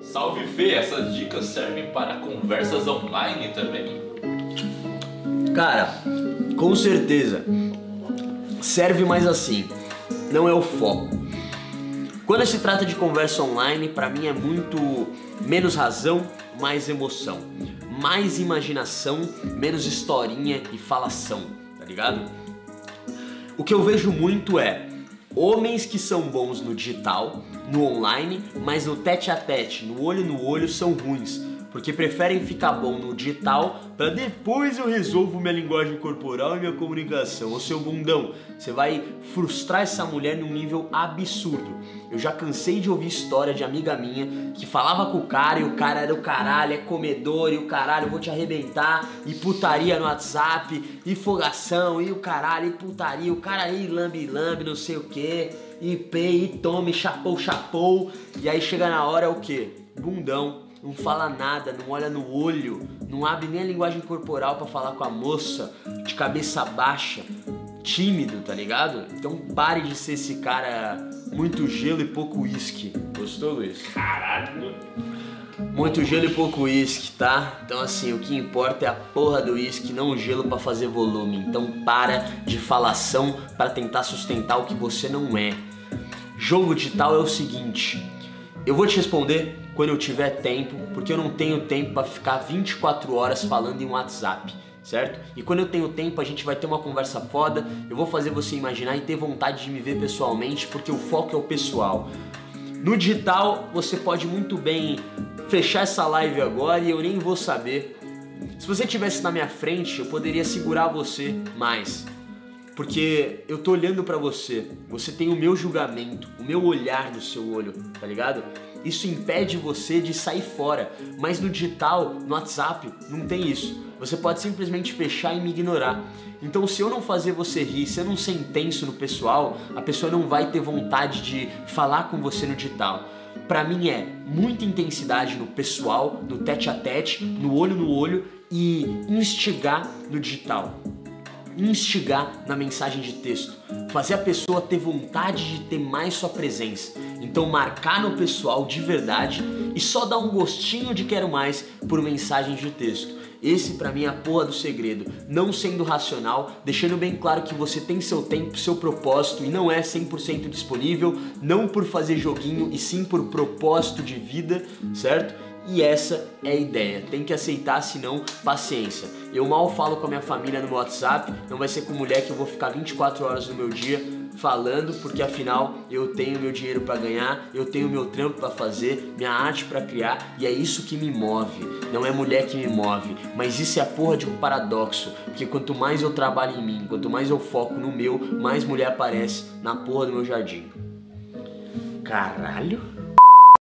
Salve Fê, essas dicas servem para conversas online também? Cara, com certeza. Serve mais assim. Não é o foco. Quando se trata de conversa online, para mim é muito menos razão, mais emoção. Mais imaginação, menos historinha e falação, tá ligado? O que eu vejo muito é homens que são bons no digital, no online, mas no tete a tete, no olho no olho, são ruins porque preferem ficar bom no digital para depois eu resolvo minha linguagem corporal e minha comunicação. Ô seu bundão, você vai frustrar essa mulher num nível absurdo. Eu já cansei de ouvir história de amiga minha que falava com o cara e o cara era o caralho, é comedor e o caralho, vou te arrebentar, e putaria no WhatsApp, e fogação, e o caralho, e putaria, o cara aí lambe lambe, não sei o que, e pei, e tome, chapou, chapou, e aí chega na hora é o que? Bundão não fala nada, não olha no olho, não abre nem a linguagem corporal para falar com a moça, de cabeça baixa, tímido, tá ligado? Então pare de ser esse cara muito gelo e pouco uísque. Gostou, Luiz? Caralho! Muito gelo e pouco uísque, tá? Então assim, o que importa é a porra do uísque, não o gelo para fazer volume. Então para de falação para tentar sustentar o que você não é. Jogo digital é o seguinte, eu vou te responder quando eu tiver tempo, porque eu não tenho tempo para ficar 24 horas falando em WhatsApp, certo? E quando eu tenho tempo, a gente vai ter uma conversa foda, eu vou fazer você imaginar e ter vontade de me ver pessoalmente, porque o foco é o pessoal. No digital, você pode muito bem fechar essa live agora e eu nem vou saber. Se você estivesse na minha frente, eu poderia segurar você mais. Porque eu tô olhando para você, você tem o meu julgamento, o meu olhar no seu olho, tá ligado? Isso impede você de sair fora, mas no digital, no WhatsApp, não tem isso. Você pode simplesmente fechar e me ignorar. Então, se eu não fazer você rir, se eu não ser intenso no pessoal, a pessoa não vai ter vontade de falar com você no digital. Para mim é muita intensidade no pessoal, no tete a tete, no olho no olho e instigar no digital instigar na mensagem de texto, fazer a pessoa ter vontade de ter mais sua presença. Então marcar no pessoal de verdade e só dar um gostinho de quero mais por mensagem de texto. Esse para mim é a porra do segredo, não sendo racional, deixando bem claro que você tem seu tempo, seu propósito e não é 100% disponível, não por fazer joguinho e sim por propósito de vida, certo? E essa é a ideia. Tem que aceitar, senão, paciência. Eu mal falo com a minha família no meu WhatsApp, não vai ser com mulher que eu vou ficar 24 horas do meu dia falando, porque afinal eu tenho meu dinheiro para ganhar, eu tenho meu trampo para fazer, minha arte para criar e é isso que me move. Não é mulher que me move, mas isso é a porra de um paradoxo, porque quanto mais eu trabalho em mim, quanto mais eu foco no meu, mais mulher aparece na porra do meu jardim. Caralho!